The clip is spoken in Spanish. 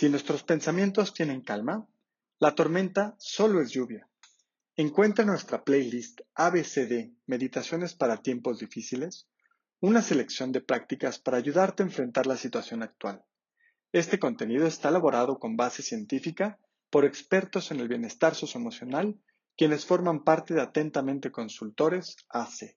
Si nuestros pensamientos tienen calma, la tormenta solo es lluvia. Encuentra nuestra playlist ABCD Meditaciones para tiempos difíciles una selección de prácticas para ayudarte a enfrentar la situación actual. Este contenido está elaborado con base científica por expertos en el bienestar socioemocional, quienes forman parte de Atentamente Consultores AC.